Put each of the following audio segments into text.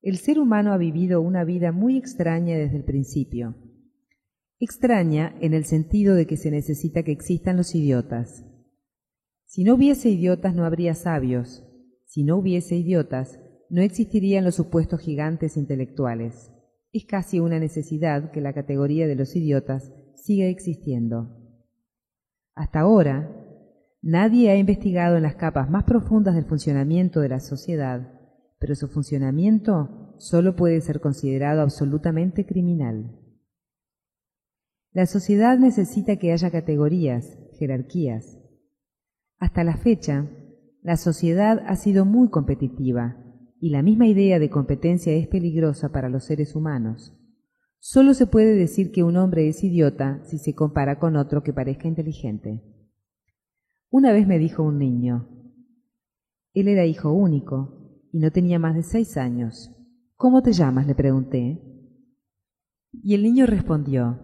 El ser humano ha vivido una vida muy extraña desde el principio. Extraña en el sentido de que se necesita que existan los idiotas. Si no hubiese idiotas no habría sabios. Si no hubiese idiotas, no existirían los supuestos gigantes intelectuales. Es casi una necesidad que la categoría de los idiotas siga existiendo. Hasta ahora, nadie ha investigado en las capas más profundas del funcionamiento de la sociedad, pero su funcionamiento solo puede ser considerado absolutamente criminal. La sociedad necesita que haya categorías, jerarquías. Hasta la fecha, la sociedad ha sido muy competitiva y la misma idea de competencia es peligrosa para los seres humanos. Solo se puede decir que un hombre es idiota si se compara con otro que parezca inteligente. Una vez me dijo un niño, él era hijo único y no tenía más de seis años. ¿Cómo te llamas? le pregunté. Y el niño respondió,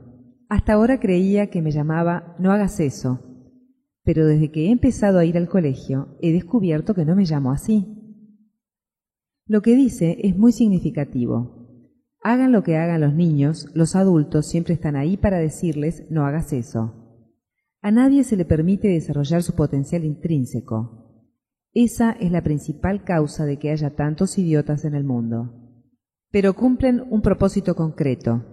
hasta ahora creía que me llamaba no hagas eso, pero desde que he empezado a ir al colegio he descubierto que no me llamo así. Lo que dice es muy significativo. Hagan lo que hagan los niños, los adultos siempre están ahí para decirles no hagas eso. A nadie se le permite desarrollar su potencial intrínseco. Esa es la principal causa de que haya tantos idiotas en el mundo. Pero cumplen un propósito concreto.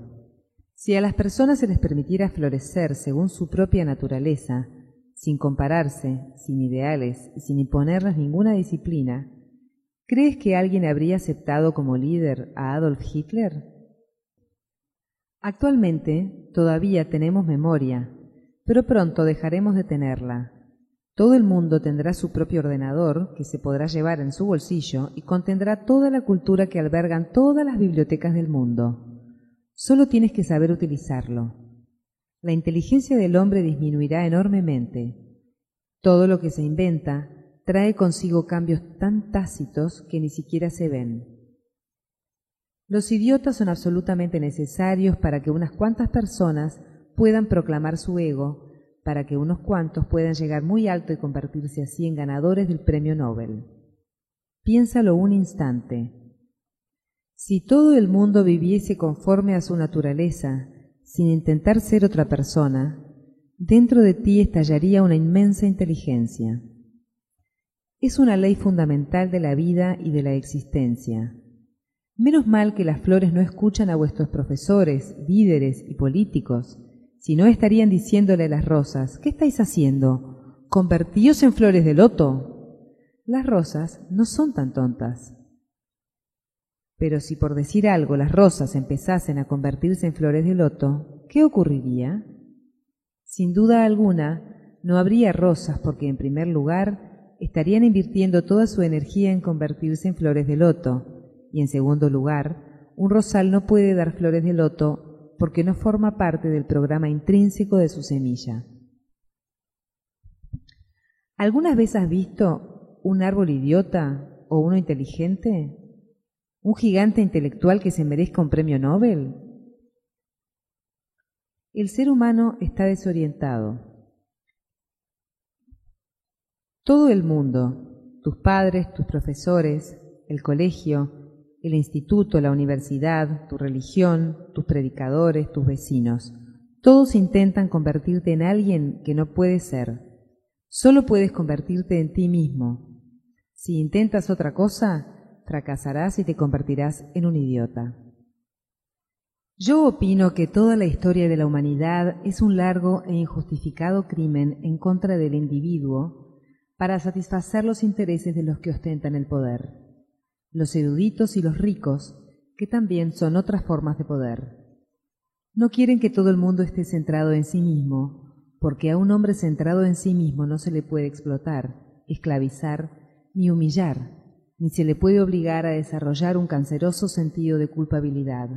Si a las personas se les permitiera florecer según su propia naturaleza, sin compararse, sin ideales y sin imponerles ninguna disciplina, ¿Crees que alguien habría aceptado como líder a Adolf Hitler? Actualmente todavía tenemos memoria, pero pronto dejaremos de tenerla. Todo el mundo tendrá su propio ordenador que se podrá llevar en su bolsillo y contendrá toda la cultura que albergan todas las bibliotecas del mundo. Solo tienes que saber utilizarlo. La inteligencia del hombre disminuirá enormemente. Todo lo que se inventa trae consigo cambios tan tácitos que ni siquiera se ven. Los idiotas son absolutamente necesarios para que unas cuantas personas puedan proclamar su ego, para que unos cuantos puedan llegar muy alto y convertirse así en ganadores del premio Nobel. Piénsalo un instante. Si todo el mundo viviese conforme a su naturaleza, sin intentar ser otra persona, dentro de ti estallaría una inmensa inteligencia es una ley fundamental de la vida y de la existencia. Menos mal que las flores no escuchan a vuestros profesores, líderes y políticos, si no estarían diciéndole a las rosas, ¿qué estáis haciendo? ¿Convertíos en flores de loto? Las rosas no son tan tontas. Pero si por decir algo las rosas empezasen a convertirse en flores de loto, ¿qué ocurriría? Sin duda alguna, no habría rosas porque en primer lugar estarían invirtiendo toda su energía en convertirse en flores de loto. Y en segundo lugar, un rosal no puede dar flores de loto porque no forma parte del programa intrínseco de su semilla. ¿Algunas veces has visto un árbol idiota o uno inteligente? ¿Un gigante intelectual que se merezca un premio Nobel? El ser humano está desorientado todo el mundo, tus padres, tus profesores, el colegio, el instituto, la universidad, tu religión, tus predicadores, tus vecinos, todos intentan convertirte en alguien que no puedes ser. Solo puedes convertirte en ti mismo. Si intentas otra cosa, fracasarás y te convertirás en un idiota. Yo opino que toda la historia de la humanidad es un largo e injustificado crimen en contra del individuo para satisfacer los intereses de los que ostentan el poder, los eruditos y los ricos, que también son otras formas de poder. No quieren que todo el mundo esté centrado en sí mismo, porque a un hombre centrado en sí mismo no se le puede explotar, esclavizar, ni humillar, ni se le puede obligar a desarrollar un canceroso sentido de culpabilidad.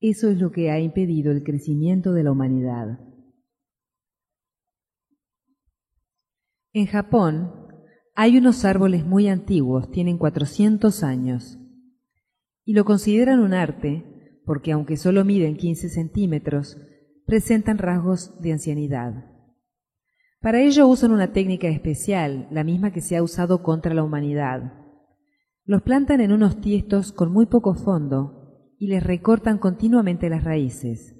Eso es lo que ha impedido el crecimiento de la humanidad. En Japón hay unos árboles muy antiguos, tienen 400 años, y lo consideran un arte porque aunque solo miden 15 centímetros, presentan rasgos de ancianidad. Para ello usan una técnica especial, la misma que se ha usado contra la humanidad. Los plantan en unos tiestos con muy poco fondo y les recortan continuamente las raíces.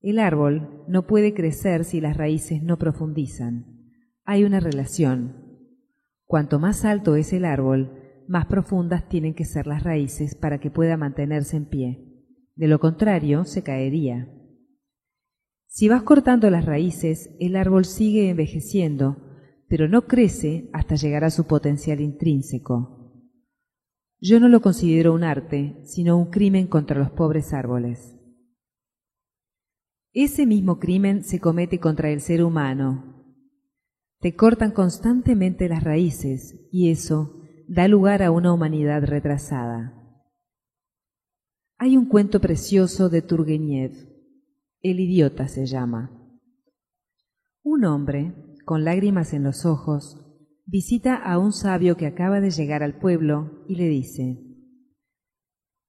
El árbol no puede crecer si las raíces no profundizan. Hay una relación. Cuanto más alto es el árbol, más profundas tienen que ser las raíces para que pueda mantenerse en pie. De lo contrario, se caería. Si vas cortando las raíces, el árbol sigue envejeciendo, pero no crece hasta llegar a su potencial intrínseco. Yo no lo considero un arte, sino un crimen contra los pobres árboles. Ese mismo crimen se comete contra el ser humano. Te cortan constantemente las raíces y eso da lugar a una humanidad retrasada. Hay un cuento precioso de Turgenev. El idiota se llama. Un hombre, con lágrimas en los ojos, visita a un sabio que acaba de llegar al pueblo y le dice,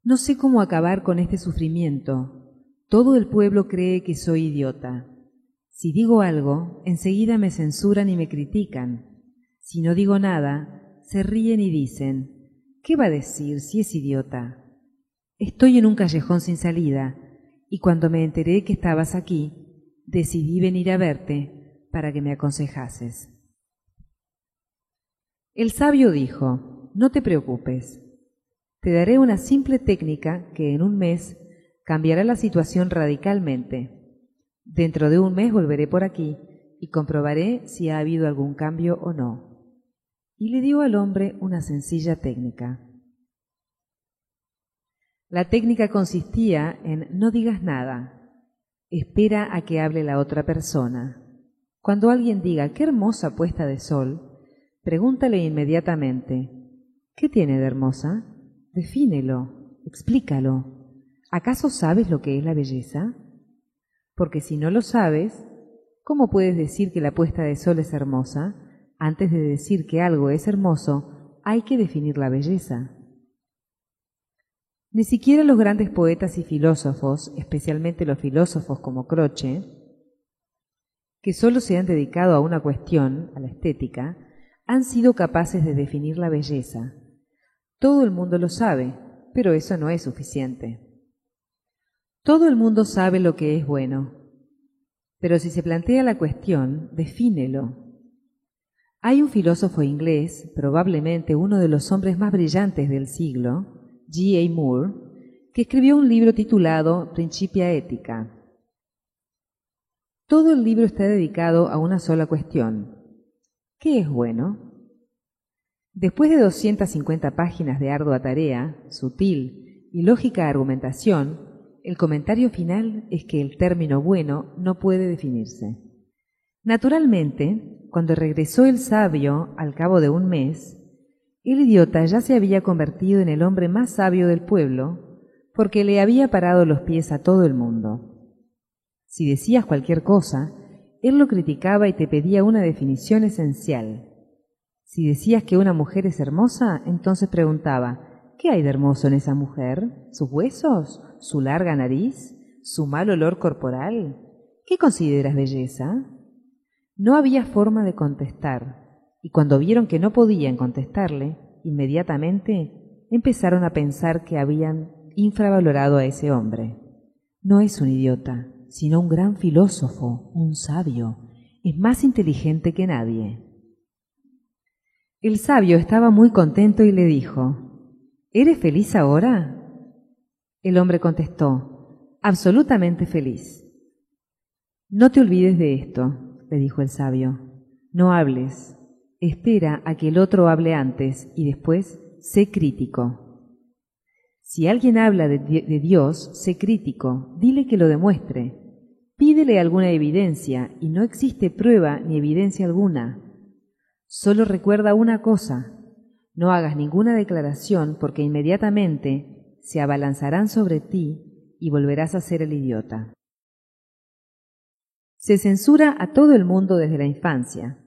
No sé cómo acabar con este sufrimiento. Todo el pueblo cree que soy idiota. Si digo algo, enseguida me censuran y me critican. Si no digo nada, se ríen y dicen, ¿qué va a decir si es idiota? Estoy en un callejón sin salida, y cuando me enteré que estabas aquí, decidí venir a verte para que me aconsejases. El sabio dijo, no te preocupes, te daré una simple técnica que en un mes cambiará la situación radicalmente. Dentro de un mes volveré por aquí y comprobaré si ha habido algún cambio o no. Y le dio al hombre una sencilla técnica. La técnica consistía en no digas nada, espera a que hable la otra persona. Cuando alguien diga qué hermosa puesta de sol, pregúntale inmediatamente ¿qué tiene de hermosa? Defínelo, explícalo. ¿Acaso sabes lo que es la belleza? Porque si no lo sabes, ¿cómo puedes decir que la puesta de sol es hermosa? Antes de decir que algo es hermoso, hay que definir la belleza. Ni siquiera los grandes poetas y filósofos, especialmente los filósofos como Croce, que solo se han dedicado a una cuestión, a la estética, han sido capaces de definir la belleza. Todo el mundo lo sabe, pero eso no es suficiente. Todo el mundo sabe lo que es bueno, pero si se plantea la cuestión, defínelo. Hay un filósofo inglés, probablemente uno de los hombres más brillantes del siglo, G. A. Moore, que escribió un libro titulado Principia Ética. Todo el libro está dedicado a una sola cuestión. ¿Qué es bueno? Después de 250 páginas de ardua tarea, sutil y lógica argumentación, el comentario final es que el término bueno no puede definirse. Naturalmente, cuando regresó el sabio al cabo de un mes, el idiota ya se había convertido en el hombre más sabio del pueblo, porque le había parado los pies a todo el mundo. Si decías cualquier cosa, él lo criticaba y te pedía una definición esencial. Si decías que una mujer es hermosa, entonces preguntaba, ¿qué hay de hermoso en esa mujer? ¿Sus huesos? ¿Su larga nariz? ¿Su mal olor corporal? ¿Qué consideras belleza? No había forma de contestar, y cuando vieron que no podían contestarle, inmediatamente empezaron a pensar que habían infravalorado a ese hombre. No es un idiota, sino un gran filósofo, un sabio. Es más inteligente que nadie. El sabio estaba muy contento y le dijo, ¿Eres feliz ahora? El hombre contestó, absolutamente feliz. No te olvides de esto, le dijo el sabio. No hables, Espera a que el otro hable antes y después sé crítico. Si alguien habla de, Dios, sé crítico, dile que lo demuestre. Pídele alguna evidencia y no existe prueba ni evidencia alguna. Solo recuerda una cosa, no hagas ninguna declaración porque inmediatamente se abalanzarán sobre ti y volverás a ser el idiota. Se censura a todo el mundo desde la infancia.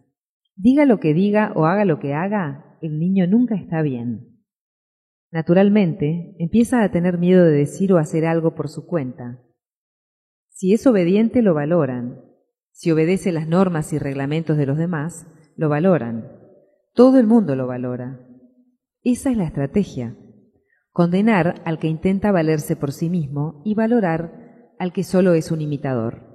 Diga lo que diga o haga lo que haga, el niño nunca está bien. Naturalmente, empieza a tener miedo de decir o hacer algo por su cuenta. Si es obediente, lo valoran. Si obedece las normas y reglamentos de los demás, lo valoran. Todo el mundo lo valora. Esa es la estrategia. Condenar al que intenta valerse por sí mismo y valorar al que solo es un imitador.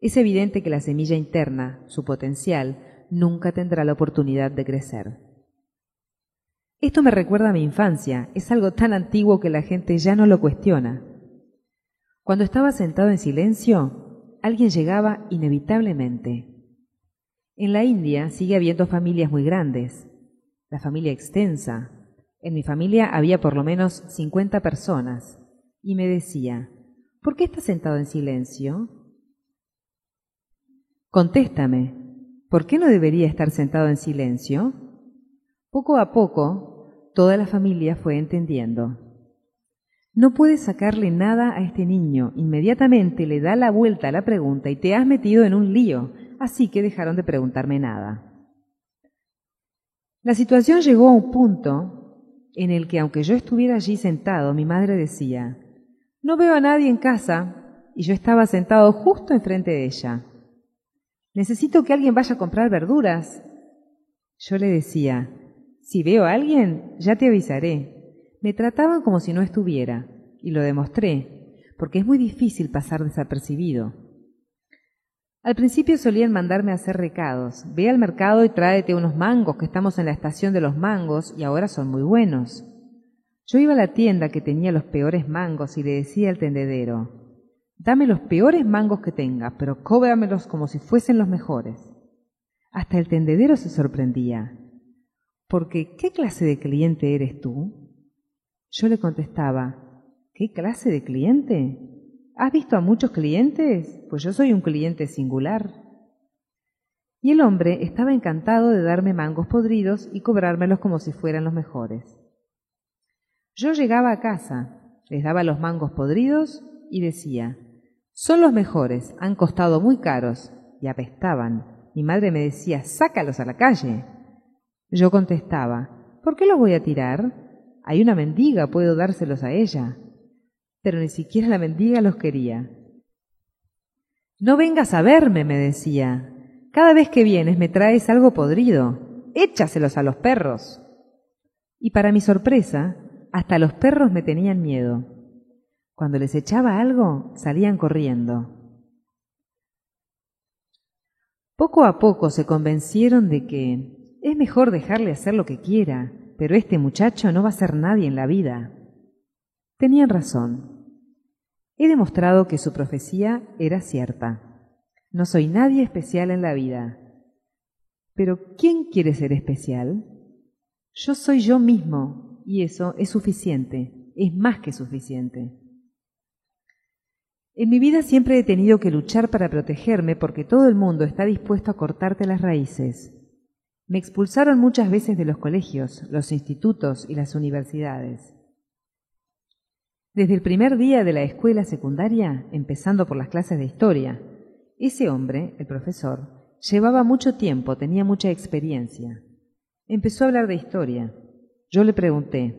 Es evidente que la semilla interna, su potencial, nunca tendrá la oportunidad de crecer. Esto me recuerda a mi infancia, es algo tan antiguo que la gente ya no lo cuestiona. Cuando estaba sentado en silencio, alguien llegaba inevitablemente. En la India sigue habiendo familias muy grandes, la familia extensa. En mi familia había por lo menos 50 personas, y me decía, ¿por qué estás sentado en silencio? Contéstame, ¿por qué no debería estar sentado en silencio? Poco a poco, toda la familia fue entendiendo. No puedes sacarle nada a este niño, inmediatamente le da la vuelta a la pregunta y te has metido en un lío, así que dejaron de preguntarme nada. La situación llegó a un punto en el que, aunque yo estuviera allí sentado, mi madre decía, no veo a nadie en casa, y yo estaba sentado justo enfrente de ella. Necesito que alguien vaya a comprar verduras. Yo le decía, si veo a alguien, ya te avisaré. Me trataban como si no estuviera, y lo demostré, porque es muy difícil pasar desapercibido. Al principio solían mandarme a hacer recados. Ve al mercado y tráete unos mangos, que estamos en la estación de los mangos y ahora son muy buenos. Yo iba a la tienda que tenía los peores mangos y le decía al tendedero, dame los peores mangos que tenga, pero cóbramelos como si fuesen los mejores. Hasta el tendedero se sorprendía. Porque, ¿qué clase de cliente eres tú? Yo le contestaba, ¿qué clase de cliente? ¿Has visto a muchos clientes? Pues yo soy un cliente singular. Y el hombre estaba encantado de darme mangos podridos y cobrármelos como si fueran los mejores. Yo llegaba a casa, les daba los mangos podridos y decía, son los mejores, han costado muy caros y apestaban. Mi madre me decía, sácalos a la calle. Yo contestaba, ¿por qué los voy a tirar? Hay una mendiga, puedo dárselos a ella pero ni siquiera la mendiga los quería. No vengas a verme, me decía. Cada vez que vienes me traes algo podrido. Échaselos a los perros. Y para mi sorpresa, hasta los perros me tenían miedo. Cuando les echaba algo, salían corriendo. Poco a poco se convencieron de que es mejor dejarle hacer lo que quiera, pero este muchacho no va a ser nadie en la vida. Tenían razón. He demostrado que su profecía era cierta. No soy nadie especial en la vida. Pero ¿quién quiere ser especial? Yo soy yo mismo y eso es suficiente, es más que suficiente. En mi vida siempre he tenido que luchar para protegerme porque todo el mundo está dispuesto a cortarte las raíces. Me expulsaron muchas veces de los colegios, los institutos y las universidades. Desde el primer día de la escuela secundaria, empezando por las clases de historia, ese hombre, el profesor, llevaba mucho tiempo, tenía mucha experiencia. Empezó a hablar de historia. Yo le pregunté,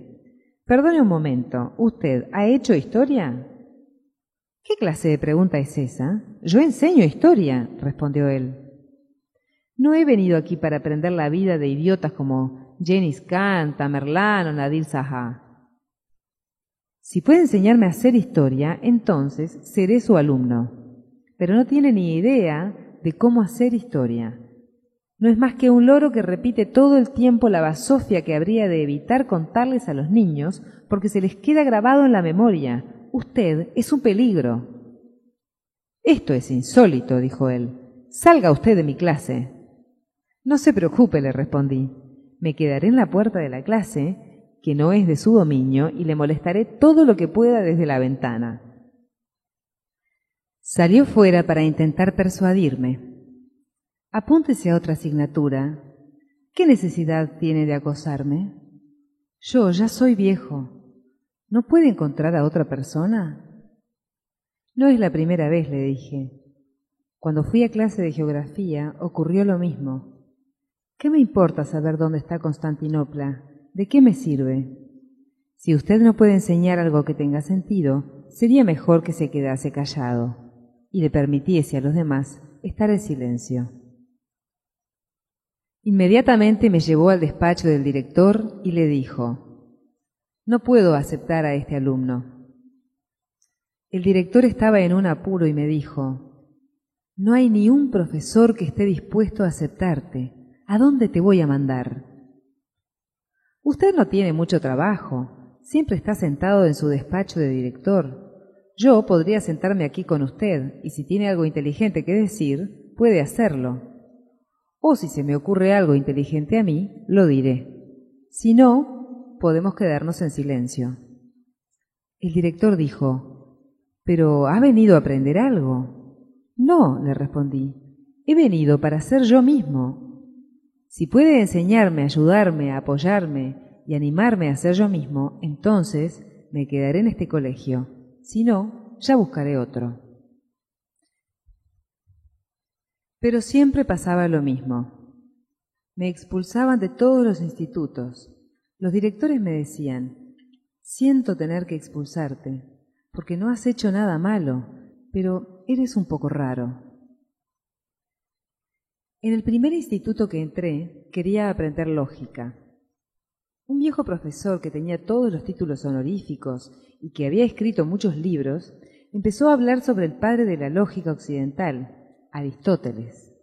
perdone un momento, ¿usted ha hecho historia? ¿Qué clase de pregunta es esa? Yo enseño historia, respondió él. No he venido aquí para aprender la vida de idiotas como Jenny Kant, Tamerlán o Nadir. Si puede enseñarme a hacer historia, entonces seré su alumno. Pero no tiene ni idea de cómo hacer historia. No es más que un loro que repite todo el tiempo la basofia que habría de evitar contarles a los niños porque se les queda grabado en la memoria. Usted es un peligro. Esto es insólito, dijo él. Salga usted de mi clase. No se preocupe, le respondí. Me quedaré en la puerta de la clase que no es de su dominio, y le molestaré todo lo que pueda desde la ventana. Salió fuera para intentar persuadirme. Apúntese a otra asignatura. ¿Qué necesidad tiene de acosarme? Yo ya soy viejo. ¿No puede encontrar a otra persona? No es la primera vez, le dije. Cuando fui a clase de geografía ocurrió lo mismo. ¿Qué me importa saber dónde está Constantinopla? ¿De qué me sirve? Si usted no puede enseñar algo que tenga sentido, sería mejor que se quedase callado y le permitiese a los demás estar en silencio. Inmediatamente me llevó al despacho del director y le dijo, No puedo aceptar a este alumno. El director estaba en un apuro y me dijo, No hay ni un profesor que esté dispuesto a aceptarte. ¿A dónde te voy a mandar? Usted no tiene mucho trabajo, siempre está sentado en su despacho de director. Yo podría sentarme aquí con usted, y si tiene algo inteligente que decir, puede hacerlo. O si se me ocurre algo inteligente a mí, lo diré. Si no, podemos quedarnos en silencio. El director dijo, pero ¿ha venido a aprender algo? No, le respondí. He venido para ser yo mismo. Si puede enseñarme, ayudarme, apoyarme y animarme a ser yo mismo, entonces me quedaré en este colegio. Si no, ya buscaré otro. Pero siempre pasaba lo mismo. Me expulsaban de todos los institutos. Los directores me decían, siento tener que expulsarte, porque no has hecho nada malo, pero eres un poco raro. En el primer instituto que entré quería aprender lógica. Un viejo profesor que tenía todos los títulos honoríficos y que había escrito muchos libros, empezó a hablar sobre el padre de la lógica occidental, Aristóteles.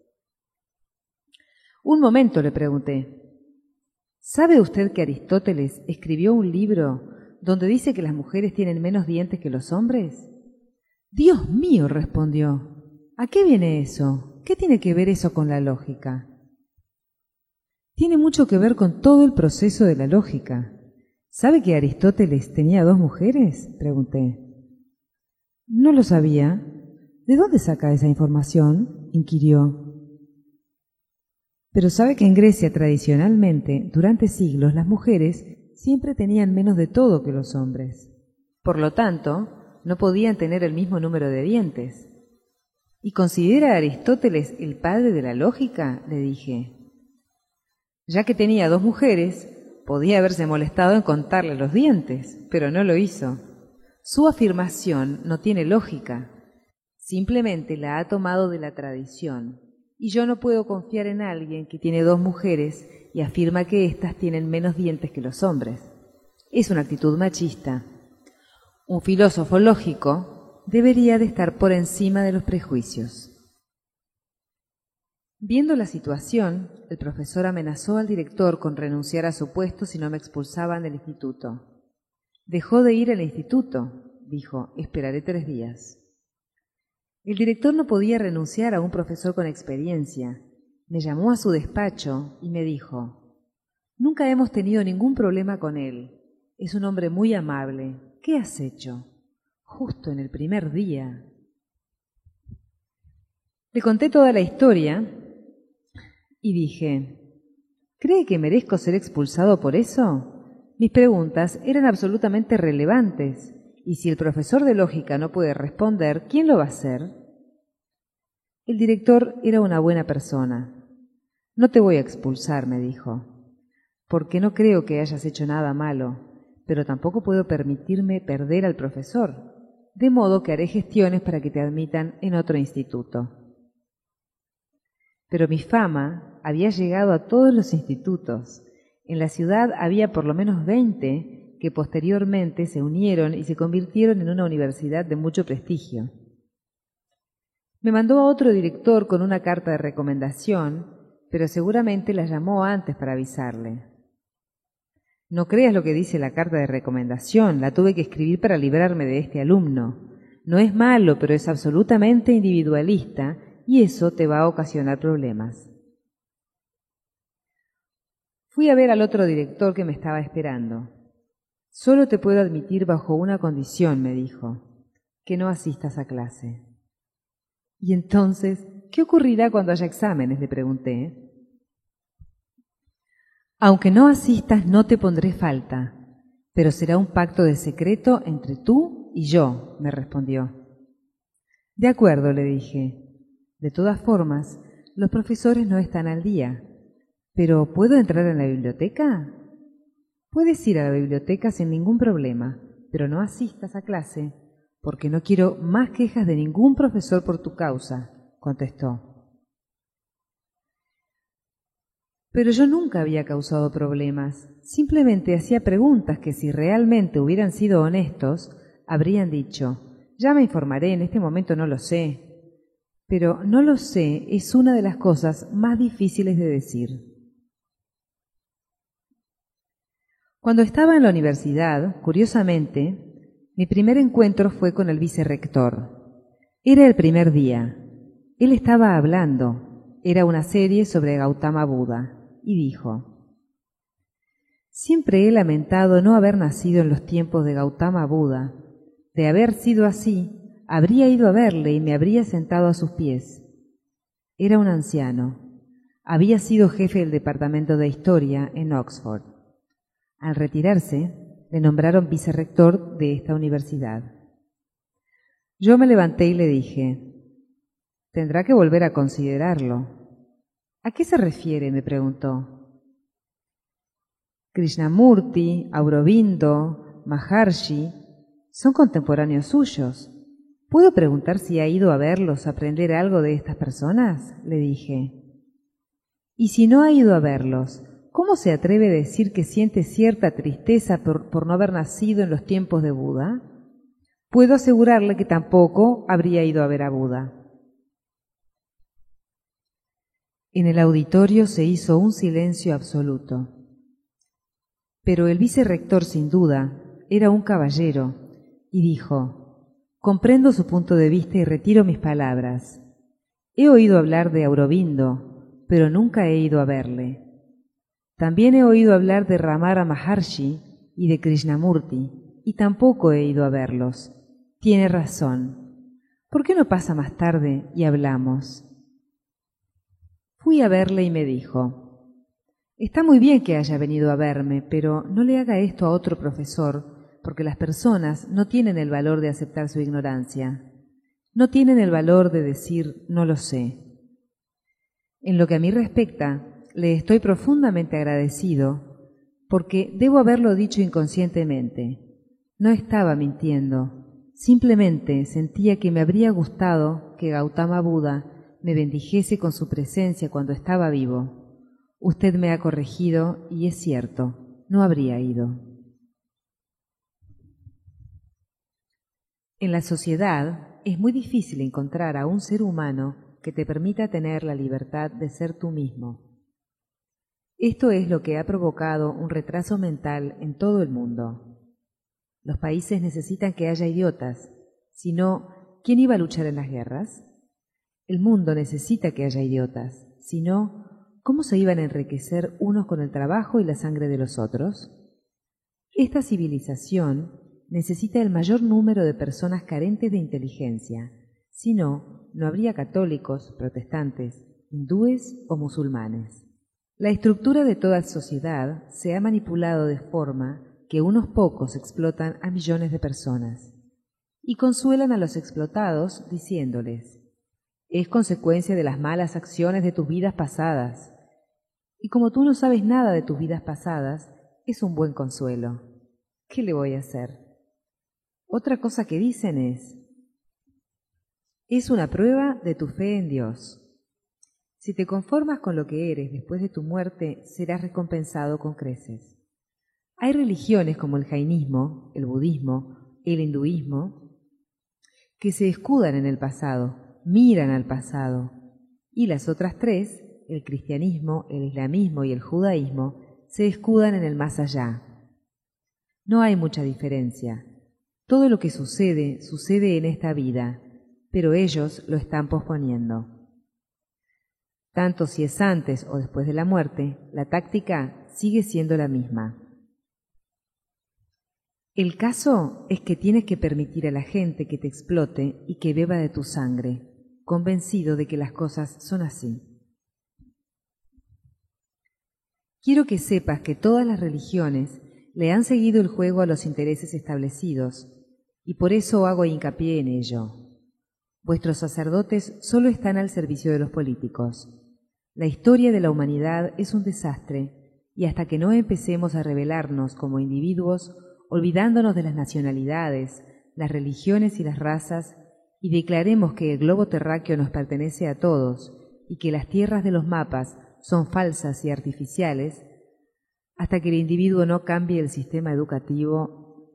Un momento le pregunté, ¿sabe usted que Aristóteles escribió un libro donde dice que las mujeres tienen menos dientes que los hombres? Dios mío, respondió. ¿A qué viene eso? ¿Qué tiene que ver eso con la lógica? Tiene mucho que ver con todo el proceso de la lógica. ¿Sabe que Aristóteles tenía dos mujeres? pregunté. No lo sabía. ¿De dónde saca esa información? inquirió. Pero sabe que en Grecia tradicionalmente, durante siglos, las mujeres siempre tenían menos de todo que los hombres. Por lo tanto, no podían tener el mismo número de dientes. ¿Y considera a Aristóteles el padre de la lógica? le dije. Ya que tenía dos mujeres, podía haberse molestado en contarle los dientes, pero no lo hizo. Su afirmación no tiene lógica, simplemente la ha tomado de la tradición, y yo no puedo confiar en alguien que tiene dos mujeres y afirma que éstas tienen menos dientes que los hombres. Es una actitud machista. Un filósofo lógico debería de estar por encima de los prejuicios. Viendo la situación, el profesor amenazó al director con renunciar a su puesto si no me expulsaban del instituto. Dejó de ir al instituto, dijo, esperaré tres días. El director no podía renunciar a un profesor con experiencia, me llamó a su despacho y me dijo, Nunca hemos tenido ningún problema con él. Es un hombre muy amable. ¿Qué has hecho? Justo en el primer día. Le conté toda la historia y dije, ¿cree que merezco ser expulsado por eso? Mis preguntas eran absolutamente relevantes, y si el profesor de lógica no puede responder, ¿quién lo va a hacer? El director era una buena persona, no te voy a expulsar, me dijo, porque no creo que hayas hecho nada malo, pero tampoco puedo permitirme perder al profesor, de modo que haré gestiones para que te admitan en otro instituto. Pero mi fama había llegado a todos los institutos. En la ciudad había por lo menos veinte que posteriormente se unieron y se convirtieron en una universidad de mucho prestigio. Me mandó a otro director con una carta de recomendación pero seguramente la llamó antes para avisarle. No creas lo que dice la carta de recomendación, la tuve que escribir para librarme de este alumno. No es malo, pero es absolutamente individualista y eso te va a ocasionar problemas. Fui a ver al otro director que me estaba esperando. Solo te puedo admitir bajo una condición, me dijo, que no asistas a clase. Y entonces ¿Qué ocurrirá cuando haya exámenes? le pregunté. Aunque no asistas, no te pondré falta, pero será un pacto de secreto entre tú y yo, me respondió. De acuerdo, le dije. De todas formas, los profesores no están al día. ¿Pero puedo entrar en la biblioteca? Puedes ir a la biblioteca sin ningún problema, pero no asistas a clase, porque no quiero más quejas de ningún profesor por tu causa contestó. Pero yo nunca había causado problemas, simplemente hacía preguntas que si realmente hubieran sido honestos, habrían dicho, ya me informaré, en este momento no lo sé. Pero no lo sé es una de las cosas más difíciles de decir. Cuando estaba en la universidad, curiosamente, mi primer encuentro fue con el vicerrector. Era el primer día. Él estaba hablando. Era una serie sobre Gautama Buda. Y dijo, Siempre he lamentado no haber nacido en los tiempos de Gautama Buda. De haber sido así, habría ido a verle y me habría sentado a sus pies. Era un anciano. Había sido jefe del departamento de historia en Oxford. Al retirarse, le nombraron vicerrector de esta universidad. Yo me levanté y le dije, tendrá que volver a considerarlo. ¿A qué se refiere? me preguntó. Krishnamurti, Aurobindo, Maharshi son contemporáneos suyos. ¿Puedo preguntar si ha ido a verlos, a aprender algo de estas personas? le dije. Y si no ha ido a verlos, ¿Cómo se atreve a decir que siente cierta tristeza por, no haber nacido en los tiempos de Buda? Puedo asegurarle que tampoco habría ido a ver a Buda. En el auditorio se hizo un silencio absoluto. Pero el vicerrector, sin duda, era un caballero, y dijo, Comprendo su punto de vista y retiro mis palabras. He oído hablar de Aurobindo, pero nunca he ido a verle. También he oído hablar de Ramara Maharshi y de Krishnamurti, y tampoco he ido a verlos. Tiene razón. ¿Por qué no pasa más tarde y hablamos? Fui a verle y me dijo, Está muy bien que haya venido a verme, pero no le haga esto a otro profesor, porque las personas no tienen el valor de aceptar su ignorancia. No tienen el valor de decir no lo sé. En lo que a mí respecta, le estoy profundamente agradecido porque debo haberlo dicho inconscientemente. No estaba mintiendo, simplemente sentía que me habría gustado que Gautama Buda me bendijese con su presencia cuando estaba vivo. Usted me ha corregido y es cierto, no habría ido. En la sociedad es muy difícil encontrar a un ser humano que te permita tener la libertad de ser tú mismo. Esto es lo que ha provocado un retraso mental en todo el mundo. Los países necesitan que haya idiotas, si no, ¿quién iba a luchar en las guerras? El mundo necesita que haya idiotas, si no, ¿cómo se iban a enriquecer unos con el trabajo y la sangre de los otros? Esta civilización necesita el mayor número de personas carentes de inteligencia, si no, no habría católicos, protestantes, hindúes o musulmanes. La estructura de toda sociedad se ha manipulado de forma que unos pocos explotan a millones de personas y consuelan a los explotados diciéndoles, es consecuencia de las malas acciones de tus vidas pasadas. Y como tú no sabes nada de tus vidas pasadas, es un buen consuelo. ¿Qué le voy a hacer? Otra cosa que dicen es, es una prueba de tu fe en Dios. Si te conformas con lo que eres después de tu muerte, serás recompensado con creces. Hay religiones como el jainismo, el budismo, el hinduismo, que se escudan en el pasado, miran al pasado, y las otras tres, el cristianismo, el islamismo y el judaísmo, se escudan en el más allá. No hay mucha diferencia. Todo lo que sucede sucede en esta vida, pero ellos lo están posponiendo. Tanto si es antes o después de la muerte, la táctica sigue siendo la misma. El caso es que tienes que permitir a la gente que te explote y que beba de tu sangre, convencido de que las cosas son así. Quiero que sepas que todas las religiones le han seguido el juego a los intereses establecidos, y por eso hago hincapié en ello. Vuestros sacerdotes solo están al servicio de los políticos. La historia de la humanidad es un desastre y hasta que no empecemos a revelarnos como individuos, olvidándonos de las nacionalidades, las religiones y las razas, y declaremos que el globo terráqueo nos pertenece a todos y que las tierras de los mapas son falsas y artificiales, hasta que el individuo no cambie el sistema educativo.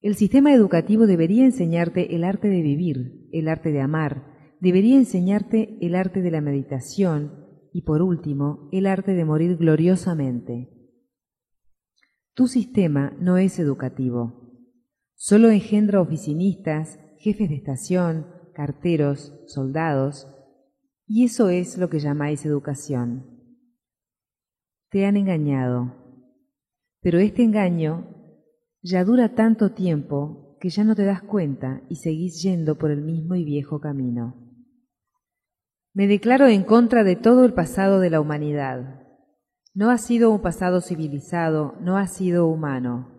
El sistema educativo debería enseñarte el arte de vivir, el arte de amar, debería enseñarte el arte de la meditación y, por último, el arte de morir gloriosamente. Tu sistema no es educativo. Solo engendra oficinistas, jefes de estación, carteros, soldados, y eso es lo que llamáis educación. Te han engañado, pero este engaño ya dura tanto tiempo que ya no te das cuenta y seguís yendo por el mismo y viejo camino. Me declaro en contra de todo el pasado de la humanidad. No ha sido un pasado civilizado, no ha sido humano,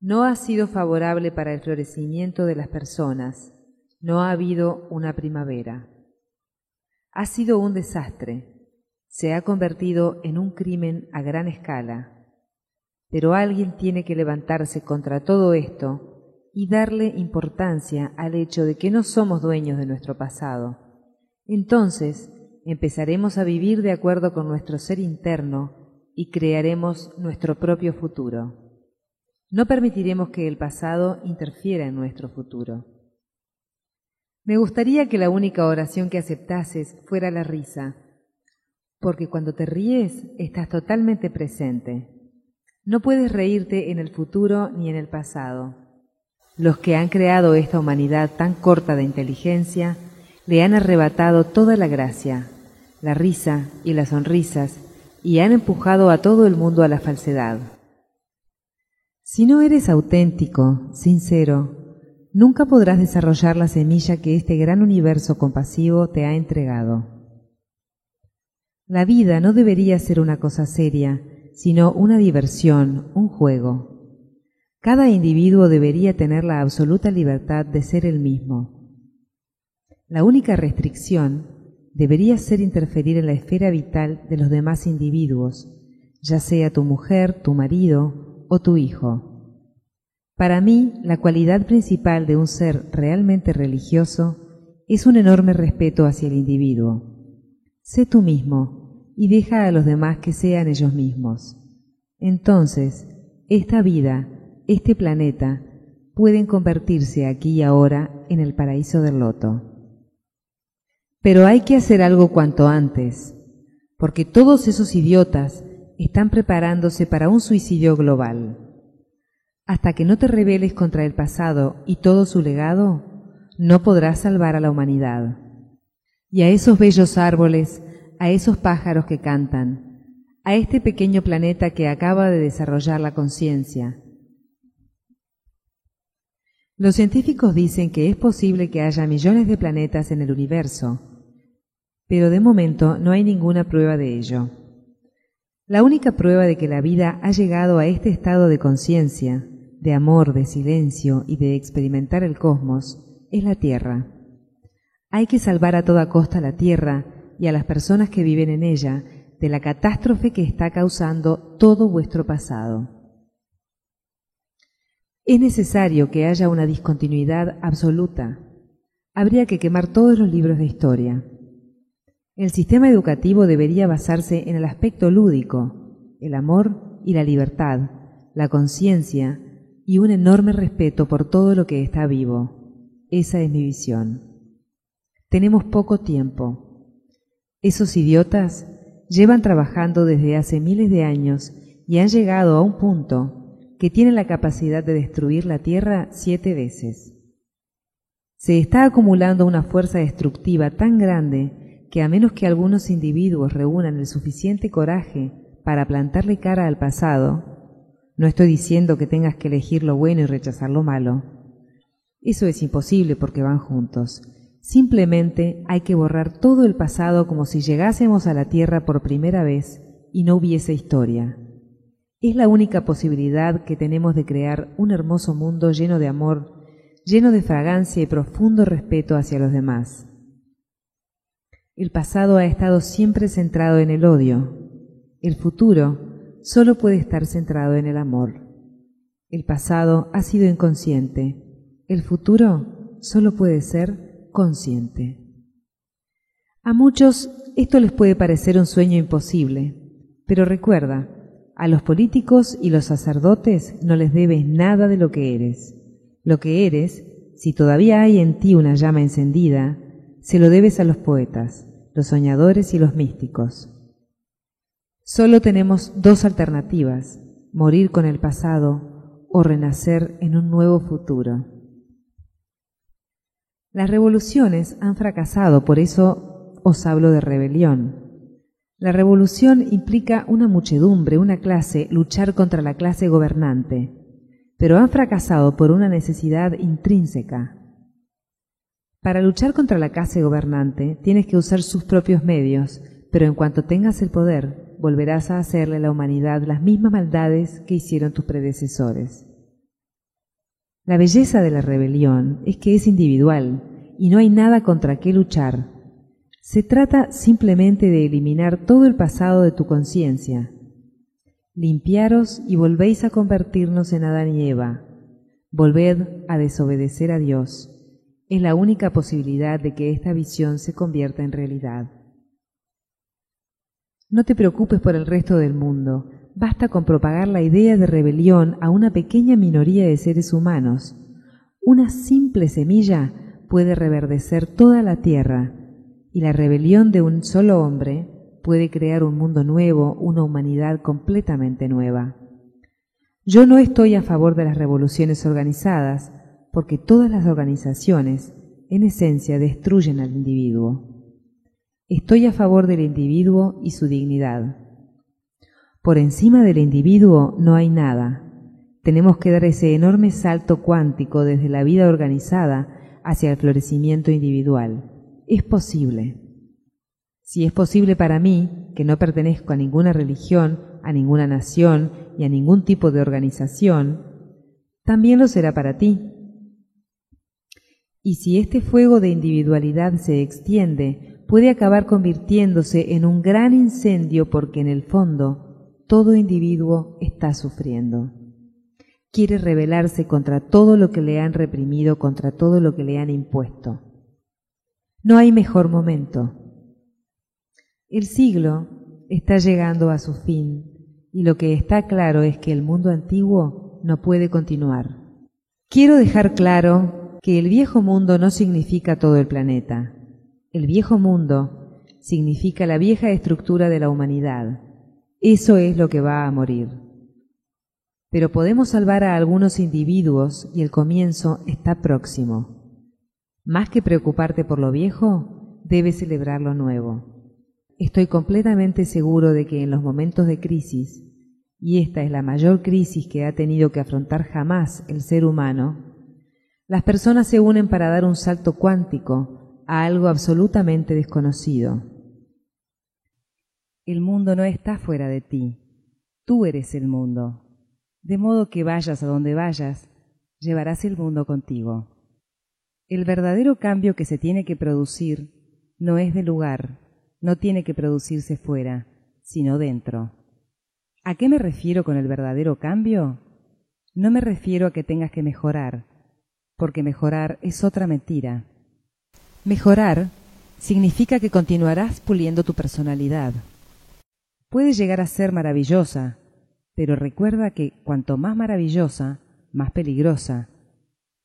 no ha sido favorable para el florecimiento de las personas, no ha habido una primavera. Ha sido un desastre, se ha convertido en un crimen a gran escala, pero alguien tiene que levantarse contra todo esto y darle importancia al hecho de que no somos dueños de nuestro pasado. Entonces empezaremos a vivir de acuerdo con nuestro ser interno y crearemos nuestro propio futuro. No permitiremos que el pasado interfiera en nuestro futuro. Me gustaría que la única oración que aceptases fuera la risa, porque cuando te ríes estás totalmente presente. No puedes reírte en el futuro ni en el pasado. Los que han creado esta humanidad tan corta de inteligencia le han arrebatado toda la gracia, la risa y las sonrisas y han empujado a todo el mundo a la falsedad. Si no eres auténtico, sincero, nunca podrás desarrollar la semilla que este gran universo compasivo te ha entregado. La vida no debería ser una cosa seria, sino una diversión, un juego. Cada individuo debería tener la absoluta libertad de ser el mismo. La única restricción debería ser interferir en la esfera vital de los demás individuos, ya sea tu mujer, tu marido o tu hijo. Para mí, la cualidad principal de un ser realmente religioso es un enorme respeto hacia el individuo. Sé tú mismo y deja a los demás que sean ellos mismos. Entonces, esta vida, este planeta, pueden convertirse aquí y ahora en el paraíso del loto. Pero hay que hacer algo cuanto antes, porque todos esos idiotas están preparándose para un suicidio global. Hasta que no te rebeles contra el pasado y todo su legado, no podrás salvar a la humanidad. Y a esos bellos árboles, a esos pájaros que cantan, a este pequeño planeta que acaba de desarrollar la conciencia. Los científicos dicen que es posible que haya millones de planetas en el universo, pero de momento no hay ninguna prueba de ello. La única prueba de que la vida ha llegado a este estado de conciencia, de amor, de silencio y de experimentar el cosmos, es la Tierra. Hay que salvar a toda costa la Tierra y a las personas que viven en ella de la catástrofe que está causando todo vuestro pasado. Es necesario que haya una discontinuidad absoluta. Habría que quemar todos los libros de historia. El sistema educativo debería basarse en el aspecto lúdico, el amor y la libertad, la conciencia y un enorme respeto por todo lo que está vivo. Esa es mi visión. Tenemos poco tiempo. Esos idiotas llevan trabajando desde hace miles de años y han llegado a un punto que tienen la capacidad de destruir la Tierra siete veces. Se está acumulando una fuerza destructiva tan grande que a menos que algunos individuos reúnan el suficiente coraje para plantarle cara al pasado, no estoy diciendo que tengas que elegir lo bueno y rechazar lo malo. Eso es imposible porque van juntos. Simplemente hay que borrar todo el pasado como si llegásemos a la Tierra por primera vez y no hubiese historia. Es la única posibilidad que tenemos de crear un hermoso mundo lleno de amor, lleno de fragancia y profundo respeto hacia los demás. El pasado ha estado siempre centrado en el odio. El futuro solo puede estar centrado en el amor. El pasado ha sido inconsciente. El futuro solo puede ser consciente. A muchos Esto les puede parecer un sueño imposible, pero recuerda, a los políticos y los sacerdotes no les debes nada de lo que eres. Lo que eres, si todavía hay en ti una llama encendida, se lo debes a los poetas, los soñadores y los místicos. Solo tenemos dos alternativas, morir con el pasado o renacer en un nuevo futuro. Las revoluciones han fracasado, por eso os hablo de rebelión. La revolución implica una muchedumbre, una clase, luchar contra la clase gobernante, pero han fracasado por una necesidad intrínseca. Para luchar contra la clase gobernante tienes que usar sus propios medios, pero en cuanto tengas el poder, volverás a hacerle a la humanidad las mismas maldades que hicieron tus predecesores. La belleza de la rebelión es que es individual y no hay nada contra qué luchar, se trata simplemente de eliminar todo el pasado de tu conciencia. Limpiaros y volvéis a convertirnos en Adán y Eva. Volved a desobedecer a Dios. Es la única posibilidad de que esta visión se convierta en realidad. No te preocupes por el resto del mundo. Basta con propagar la idea de rebelión a una pequeña minoría de seres humanos. Una simple semilla puede reverdecer toda la tierra y la rebelión de un solo hombre puede crear un mundo nuevo, una humanidad completamente nueva. Yo no estoy a favor de las revoluciones organizadas, porque todas las organizaciones, en esencia, destruyen al individuo. Estoy a favor del individuo y su dignidad. Por encima del individuo no hay nada. Tenemos que dar ese enorme salto cuántico desde la vida organizada hacia el florecimiento individual es posible. Si es posible para mí, que no pertenezco a ninguna religión, a ninguna nación y a ningún tipo de organización, también lo será para ti. Y si este fuego de individualidad se extiende, puede acabar convirtiéndose en un gran incendio porque en el fondo todo individuo está sufriendo. Quiere rebelarse contra todo lo que le han reprimido, contra todo lo que le han impuesto. No hay mejor momento. El siglo está llegando a su fin y lo que está claro es que el mundo antiguo no puede continuar. Quiero dejar claro que el viejo mundo no significa todo el planeta. El viejo mundo significa la vieja estructura de la humanidad. Eso es lo que va a morir. Pero podemos salvar a algunos individuos y el comienzo está próximo. Más que preocuparte por lo viejo, debes celebrar lo nuevo. Estoy completamente seguro de que en los momentos de crisis, y esta es la mayor crisis que ha tenido que afrontar jamás el ser humano, las personas se unen para dar un salto cuántico a algo absolutamente desconocido. El mundo no está fuera de ti, tú eres el mundo. De modo que vayas a donde vayas, llevarás el mundo contigo. El verdadero cambio que se tiene que producir no es de lugar, no tiene que producirse fuera, sino dentro. ¿A qué me refiero con el verdadero cambio? No me refiero a que tengas que mejorar, porque mejorar es otra mentira. Mejorar significa que continuarás puliendo tu personalidad. Puede llegar a ser maravillosa, pero recuerda que cuanto más maravillosa, más peligrosa,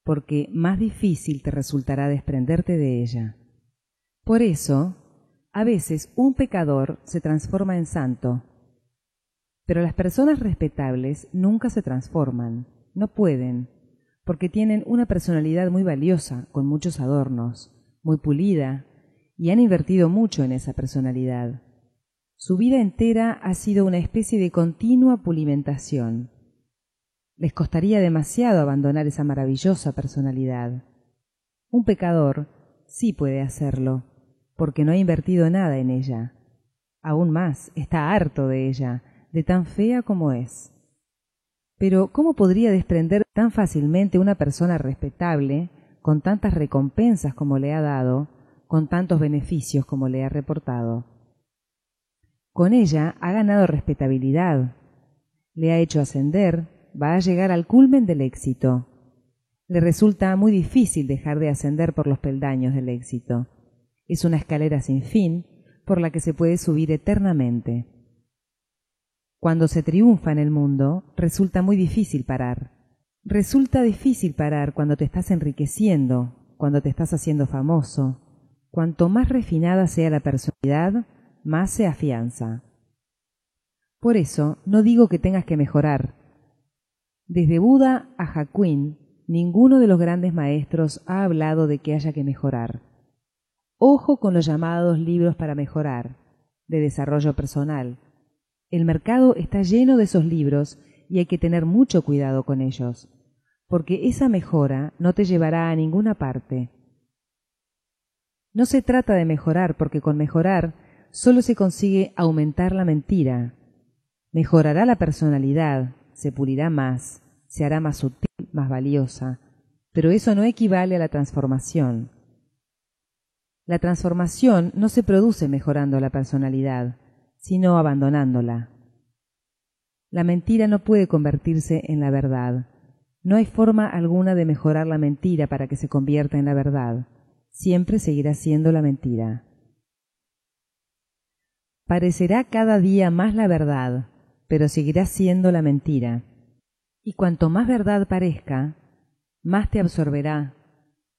porque más difícil te resultará desprenderte de ella. Por eso, a veces un pecador se transforma en santo, pero las personas respetables nunca se transforman, no pueden, porque tienen una personalidad muy valiosa, con muchos adornos, muy pulida, y han invertido mucho en esa personalidad. Su vida entera ha sido una especie de continua pulimentación. Les costaría demasiado abandonar esa maravillosa personalidad. Un pecador sí puede hacerlo, porque no ha invertido nada en ella. Aún más, está harto de ella, de tan fea como es. Pero, ¿cómo podría desprender tan fácilmente una persona respetable, con tantas recompensas como le ha dado, con tantos beneficios como le ha reportado? Con ella ha ganado respetabilidad, le ha hecho ascender, va a llegar al culmen del éxito. Le resulta muy difícil dejar de ascender por los peldaños del éxito. Es una escalera sin fin, por la que se puede subir eternamente. Cuando se triunfa en el mundo, resulta muy difícil parar. Resulta difícil parar cuando te estás enriqueciendo, cuando te estás haciendo famoso. Cuanto más refinada sea la personalidad, más se afianza. Por eso, no digo que tengas que mejorar. Desde Buda a Hakuin, ninguno de los grandes maestros ha hablado de que haya que mejorar. Ojo con los llamados libros para mejorar, de desarrollo personal. El mercado está lleno de esos libros y hay que tener mucho cuidado con ellos, porque esa mejora no te llevará a ninguna parte. No se trata de mejorar, porque con mejorar solo se consigue aumentar la mentira. Mejorará la personalidad, se pulirá más, se hará más sutil, más valiosa, pero eso no equivale a la transformación. La transformación no se produce mejorando la personalidad, sino abandonándola. La mentira no puede convertirse en la verdad. No hay forma alguna de mejorar la mentira para que se convierta en la verdad. Siempre seguirá siendo la mentira. Parecerá cada día más la verdad, pero seguirá siendo la mentira. Y cuanto más verdad parezca, más te absorberá,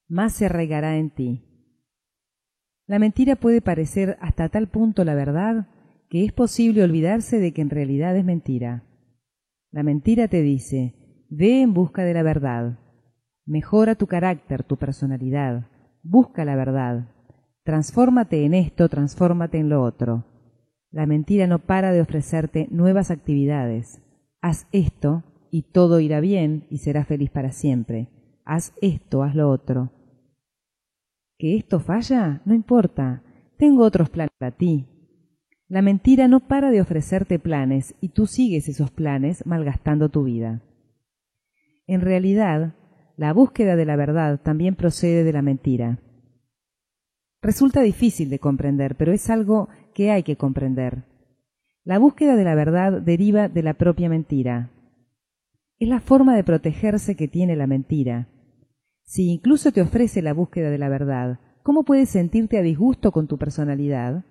más se arraigará en ti. La mentira puede parecer hasta tal punto la verdad que es posible olvidarse de que en realidad es mentira. La mentira te dice, ve en busca de la verdad, mejora tu carácter, tu personalidad, busca la verdad, transfórmate en esto, transfórmate en lo otro. La mentira no para de ofrecerte nuevas actividades. Haz esto y todo irá bien y serás feliz para siempre. Haz esto, haz lo otro. ¿Que esto falla? No importa. Tengo otros planes para ti. La mentira no para de ofrecerte planes y tú sigues esos planes malgastando tu vida. En realidad, la búsqueda de la verdad también procede de la mentira. Resulta difícil de comprender, pero es algo que hay que comprender. La búsqueda de la verdad deriva de la propia mentira. Es la forma de protegerse que tiene la mentira. Si incluso te ofrece la búsqueda de la verdad, ¿cómo puedes sentirte a disgusto con tu personalidad?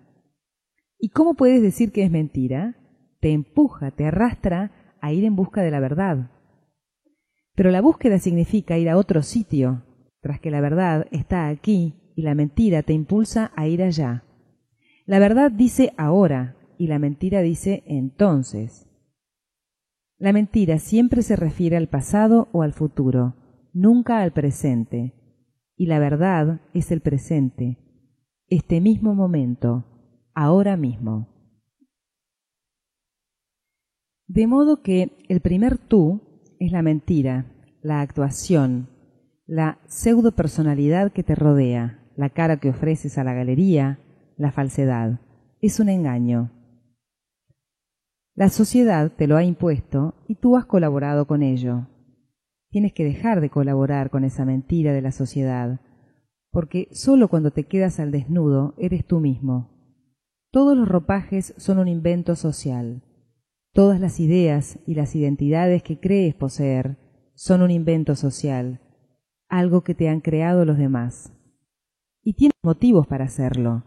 ¿Y cómo puedes decir que es mentira? Te empuja, te arrastra a ir en busca de la verdad. Pero la búsqueda significa ir a otro sitio, tras que la verdad está aquí y la mentira te impulsa a ir allá. La verdad dice ahora y la mentira dice entonces. La mentira siempre se refiere al pasado o al futuro, nunca al presente. Y la verdad es el presente, este mismo momento, ahora mismo. De modo que el primer tú es la mentira, la actuación, la pseudo personalidad que te rodea, la cara que ofreces a la galería, la falsedad. Es un engaño. La sociedad te lo ha impuesto y tú has colaborado con ello. Tienes que dejar de colaborar con esa mentira de la sociedad, porque sólo cuando te quedas al desnudo eres tú mismo. Todos los ropajes son un invento social. Todas las ideas y las identidades que crees poseer son un invento social, algo que te han creado los demás. Y tienes motivos para hacerlo.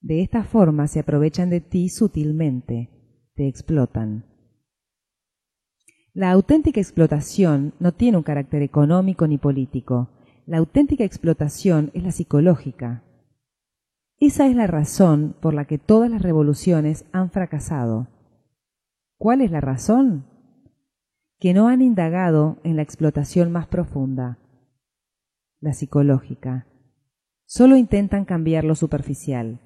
De esta forma se aprovechan de ti sutilmente, te explotan. La auténtica explotación no tiene un carácter económico ni político. La auténtica explotación es la psicológica, esa es la razón por la que todas las revoluciones han fracasado. ¿Cuál es la razón? Que no han indagado en la explotación más profunda, la psicológica. Solo intentan cambiar lo superficial.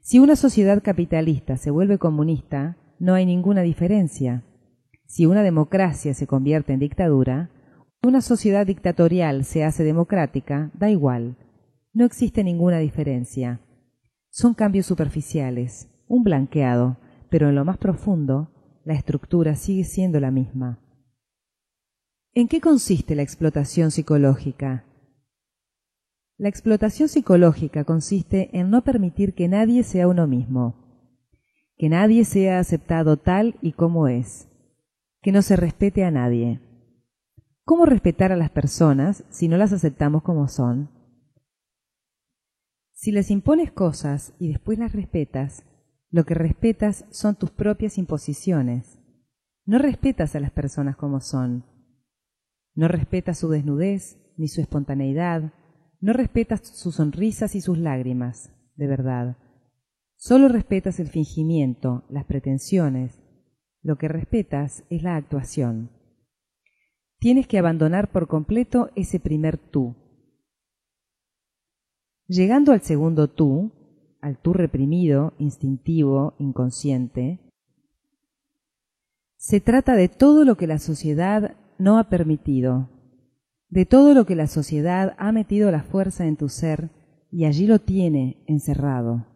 Si una sociedad capitalista se vuelve comunista, no hay ninguna diferencia. Si una democracia se convierte en dictadura, una sociedad dictatorial se hace democrática, da igual. No existe ninguna diferencia. Son cambios superficiales, un blanqueado, pero en lo más profundo, la estructura sigue siendo la misma. ¿En qué consiste la explotación psicológica? La explotación psicológica consiste en no permitir que nadie sea uno mismo, que nadie sea aceptado tal y como es, que no se respete a nadie. ¿Cómo respetar a las personas si no las aceptamos como son? Si les impones cosas y después las respetas, lo que respetas son tus propias imposiciones. No respetas a las personas como son. No respetas su desnudez ni su espontaneidad. No respetas sus sonrisas y sus lágrimas, de verdad. Solo respetas el fingimiento, las pretensiones. Lo que respetas es la actuación. Tienes que abandonar por completo ese primer tú. Llegando al segundo tú, al tú reprimido, instintivo, inconsciente, se trata de todo lo que la sociedad no ha permitido, de todo lo que la sociedad ha metido la fuerza en tu ser y allí lo tiene encerrado.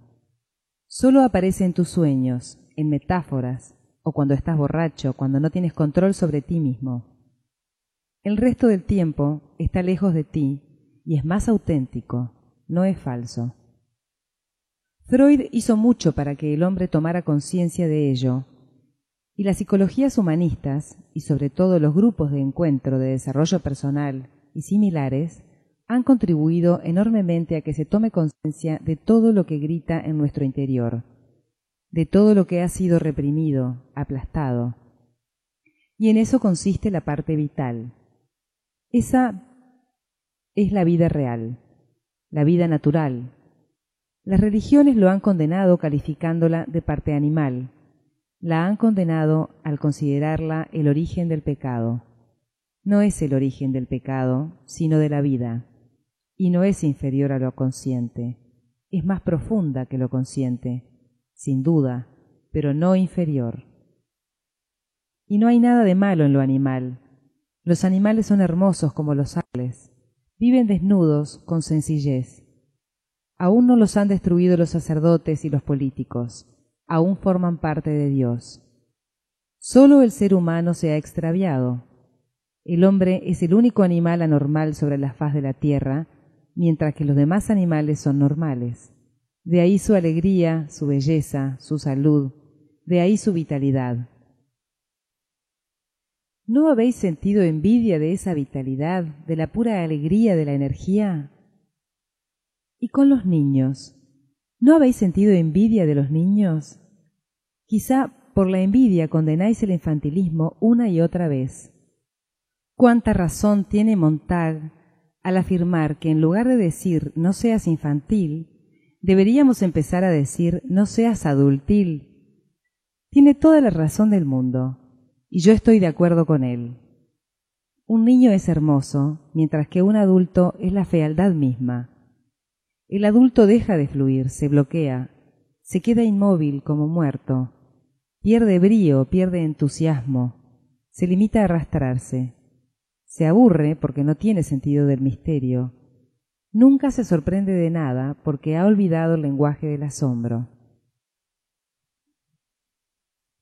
Solo aparece en tus sueños, en metáforas, o cuando estás borracho, cuando no tienes control sobre ti mismo. El resto del tiempo está lejos de ti y es más auténtico, no es falso. Freud hizo mucho para que el hombre tomara conciencia de ello y las psicologías humanistas, y sobre todo los grupos de encuentro de desarrollo personal y similares, han contribuido enormemente a que se tome conciencia de todo lo que grita en nuestro interior, de todo lo que ha sido reprimido, aplastado. Y en eso consiste la parte vital. Esa es la vida real, la vida natural. Las religiones lo han condenado calificándola de parte animal, la han condenado al considerarla el origen del pecado. No es el origen del pecado, sino de la vida, y no es inferior a lo consciente, es más profunda que lo consciente, sin duda, pero no inferior. Y no hay nada de malo en lo animal. Los animales son hermosos como los árboles, viven desnudos con sencillez. Aún no los han destruido los sacerdotes y los políticos aún forman parte de Dios. Solo el ser humano se ha extraviado. El hombre es el único animal anormal sobre la faz de la tierra, mientras que los demás animales son normales. De ahí su alegría, su belleza, su salud, de ahí su vitalidad. ¿No habéis sentido envidia de esa vitalidad, de la pura alegría de la energía? ¿Y con los niños? ¿No habéis sentido envidia de los niños? Quizá por la envidia condenáis el infantilismo una y otra vez. ¿Cuánta razón tiene Montag al afirmar que en lugar de decir no seas infantil, deberíamos empezar a decir no seas adultil? Tiene toda la razón del mundo, y yo estoy de acuerdo con él. Un niño es hermoso, mientras que un adulto es la fealdad misma. El adulto deja de fluir, se bloquea, se queda inmóvil como muerto, pierde brío, pierde entusiasmo, se limita a arrastrarse, se aburre porque no tiene sentido del misterio, nunca se sorprende de nada porque ha olvidado el lenguaje del asombro.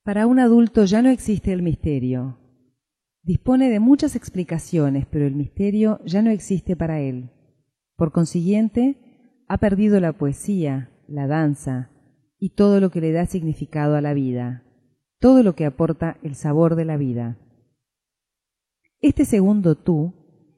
Para un adulto ya no existe el misterio. Dispone de muchas explicaciones, pero el misterio ya no existe para él. Por consiguiente, ha perdido la poesía, la danza y todo lo que le da significado a la vida, todo lo que aporta el sabor de la vida. Este segundo tú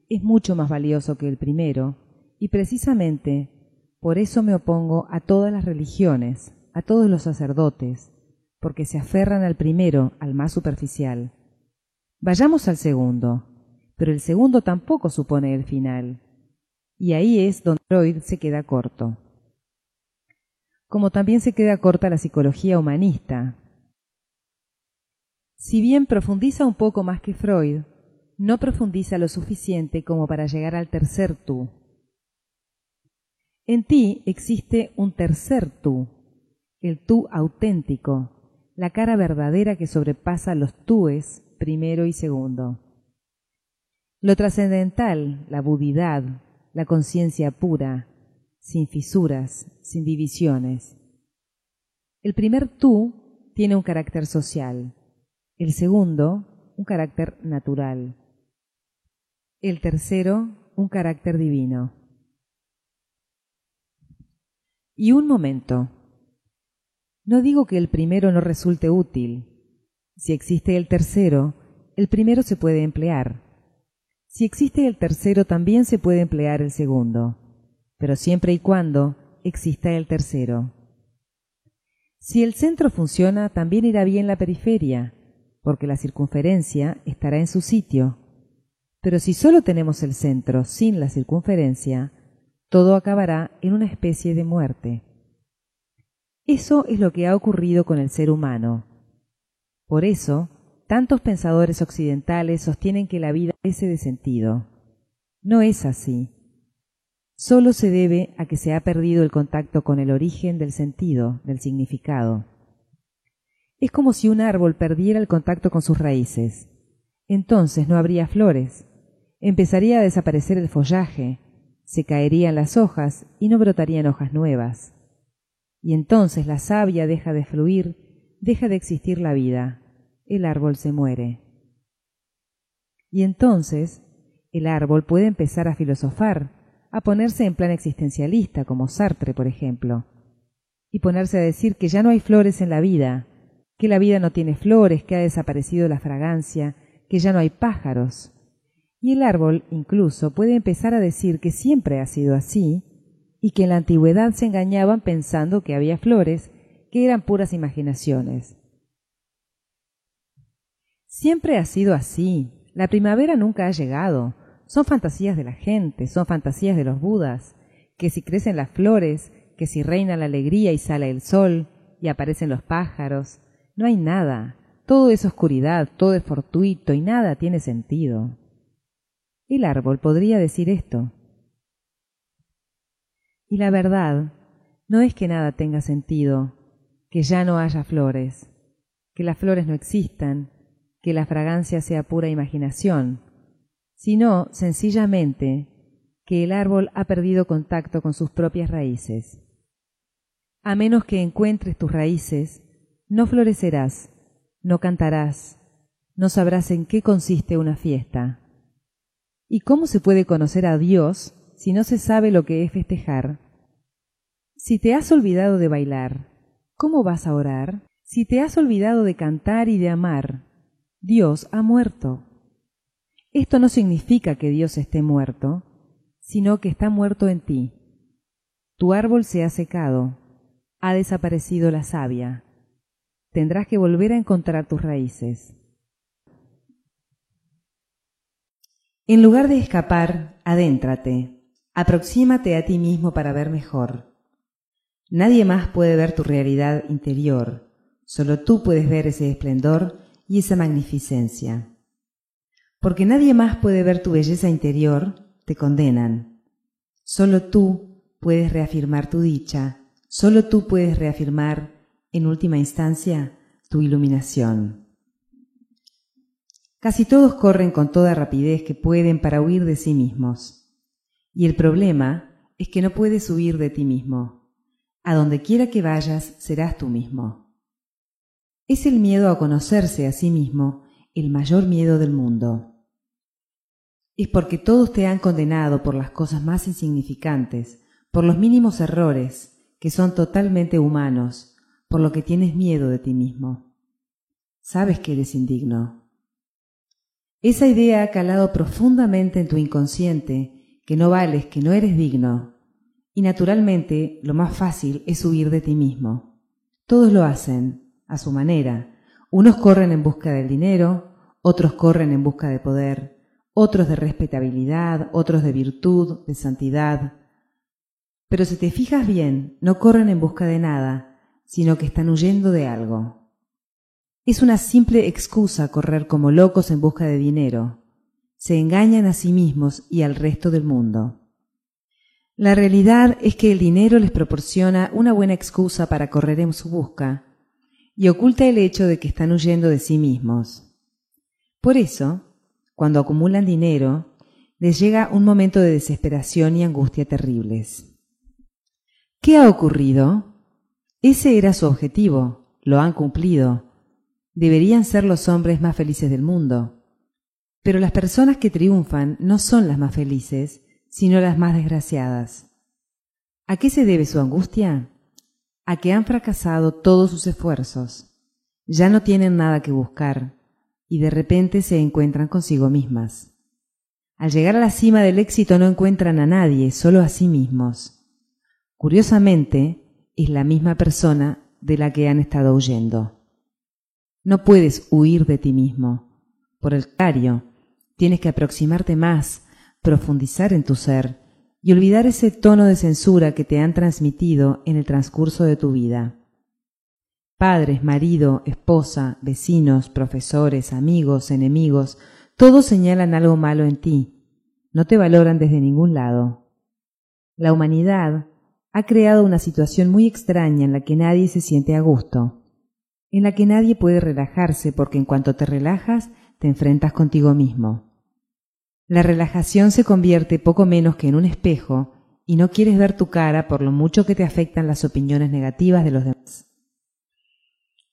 es mucho más valioso que el primero y precisamente por eso me opongo a todas las religiones, a todos los sacerdotes, porque se aferran al primero, al más superficial. Vayamos al segundo, pero el segundo tampoco supone el final. Y ahí es donde Freud se queda corto. Como también se queda corta la psicología humanista. Si bien profundiza un poco más que Freud, no profundiza lo suficiente como para llegar al tercer tú. En ti existe un tercer tú, el tú auténtico, la cara verdadera que sobrepasa los túes primero y segundo. Lo trascendental, la budidad, la conciencia pura, sin fisuras, sin divisiones. El primer tú tiene un carácter social, el segundo un carácter natural, el tercero un carácter divino. Y un momento. No digo que el primero no resulte útil. Si existe el tercero, el primero se puede emplear. Si existe el tercero, también se puede emplear el segundo, pero siempre y cuando exista el tercero. Si el centro funciona, también irá bien la periferia, porque la circunferencia estará en su sitio. Pero si solo tenemos el centro sin la circunferencia, todo acabará en una especie de muerte. Eso es lo que ha ocurrido con el ser humano. Por eso, tantos pensadores occidentales sostienen que la vida carece de sentido. No es así. Solo se debe a que se ha perdido el contacto con el origen del sentido, del significado. Es como si un árbol perdiera el contacto con sus raíces. Entonces no habría flores. Empezaría a desaparecer el follaje, se caerían las hojas y no brotarían hojas nuevas. Y entonces la savia deja de fluir, deja de existir la vida, el árbol se muere. Y entonces el árbol puede empezar a filosofar, a ponerse en plan existencialista, como Sartre, por ejemplo, y ponerse a decir que ya no hay flores en la vida, que la vida no tiene flores, que ha desaparecido la fragancia, que ya no hay pájaros. Y el árbol incluso puede empezar a decir que siempre ha sido así, y que en la antigüedad se engañaban pensando que había flores, que eran puras imaginaciones. Siempre ha sido así. La primavera nunca ha llegado. Son fantasías de la gente, son fantasías de los budas, que si crecen las flores, que si reina la alegría y sale el sol, y aparecen los pájaros, no hay nada. Todo es oscuridad, todo es fortuito y nada tiene sentido. El árbol podría decir esto. Y la verdad no es que nada tenga sentido, que ya no haya flores, que las flores no existan, que la fragancia sea pura imaginación, sino sencillamente que el árbol ha perdido contacto con sus propias raíces. A menos que encuentres tus raíces, no florecerás, no cantarás, no sabrás en qué consiste una fiesta. ¿Y cómo se puede conocer a Dios si no se sabe lo que es festejar? Si te has olvidado de bailar, ¿cómo vas a orar? Si te has olvidado de cantar y de amar, Dios ha muerto. Esto no significa que Dios esté muerto, sino que está muerto en ti. Tu árbol se ha secado, ha desaparecido la savia. Tendrás que volver a encontrar tus raíces. En lugar de escapar, adéntrate, aproxímate a ti mismo para ver mejor. Nadie más puede ver tu realidad interior, solo tú puedes ver ese esplendor y esa magnificencia. Porque nadie más puede ver tu belleza interior, te condenan. Solo tú puedes reafirmar tu dicha, solo tú puedes reafirmar, en última instancia, tu iluminación. Casi todos corren con toda rapidez que pueden para huir de sí mismos. Y el problema es que no puedes huir de ti mismo. A donde quiera que vayas, serás tú mismo. Es el miedo a conocerse a sí mismo el mayor miedo del mundo. Es porque todos te han condenado por las cosas más insignificantes, por los mínimos errores, que son totalmente humanos, por lo que tienes miedo de ti mismo. Sabes que eres indigno. Esa idea ha calado profundamente en tu inconsciente, que no vales, que no eres digno. Y naturalmente lo más fácil es huir de ti mismo. Todos lo hacen, a su manera. Unos corren en busca del dinero, otros corren en busca de poder, otros de respetabilidad, otros de virtud, de santidad. Pero si te fijas bien, no corren en busca de nada, sino que están huyendo de algo. Es una simple excusa correr como locos en busca de dinero. Se engañan a sí mismos y al resto del mundo. La realidad es que el dinero les proporciona una buena excusa para correr en su busca, y oculta el hecho de que están huyendo de sí mismos. Por eso, cuando acumulan dinero, les llega un momento de desesperación y angustia terribles. ¿Qué ha ocurrido? Ese era su objetivo, lo han cumplido. Deberían ser los hombres más felices del mundo. Pero las personas que triunfan no son las más felices, sino las más desgraciadas. ¿A qué se debe su angustia? a que han fracasado todos sus esfuerzos, ya no tienen nada que buscar y de repente se encuentran consigo mismas. Al llegar a la cima del éxito no encuentran a nadie, solo a sí mismos. Curiosamente, es la misma persona de la que han estado huyendo. No puedes huir de ti mismo. Por el contrario, tienes que aproximarte más, profundizar en tu ser y olvidar ese tono de censura que te han transmitido en el transcurso de tu vida. Padres, marido, esposa, vecinos, profesores, amigos, enemigos, todos señalan algo malo en ti. No te valoran desde ningún lado. La humanidad ha creado una situación muy extraña en la que nadie se siente a gusto, en la que nadie puede relajarse porque en cuanto te relajas te enfrentas contigo mismo. La relajación se convierte poco menos que en un espejo y no quieres ver tu cara por lo mucho que te afectan las opiniones negativas de los demás.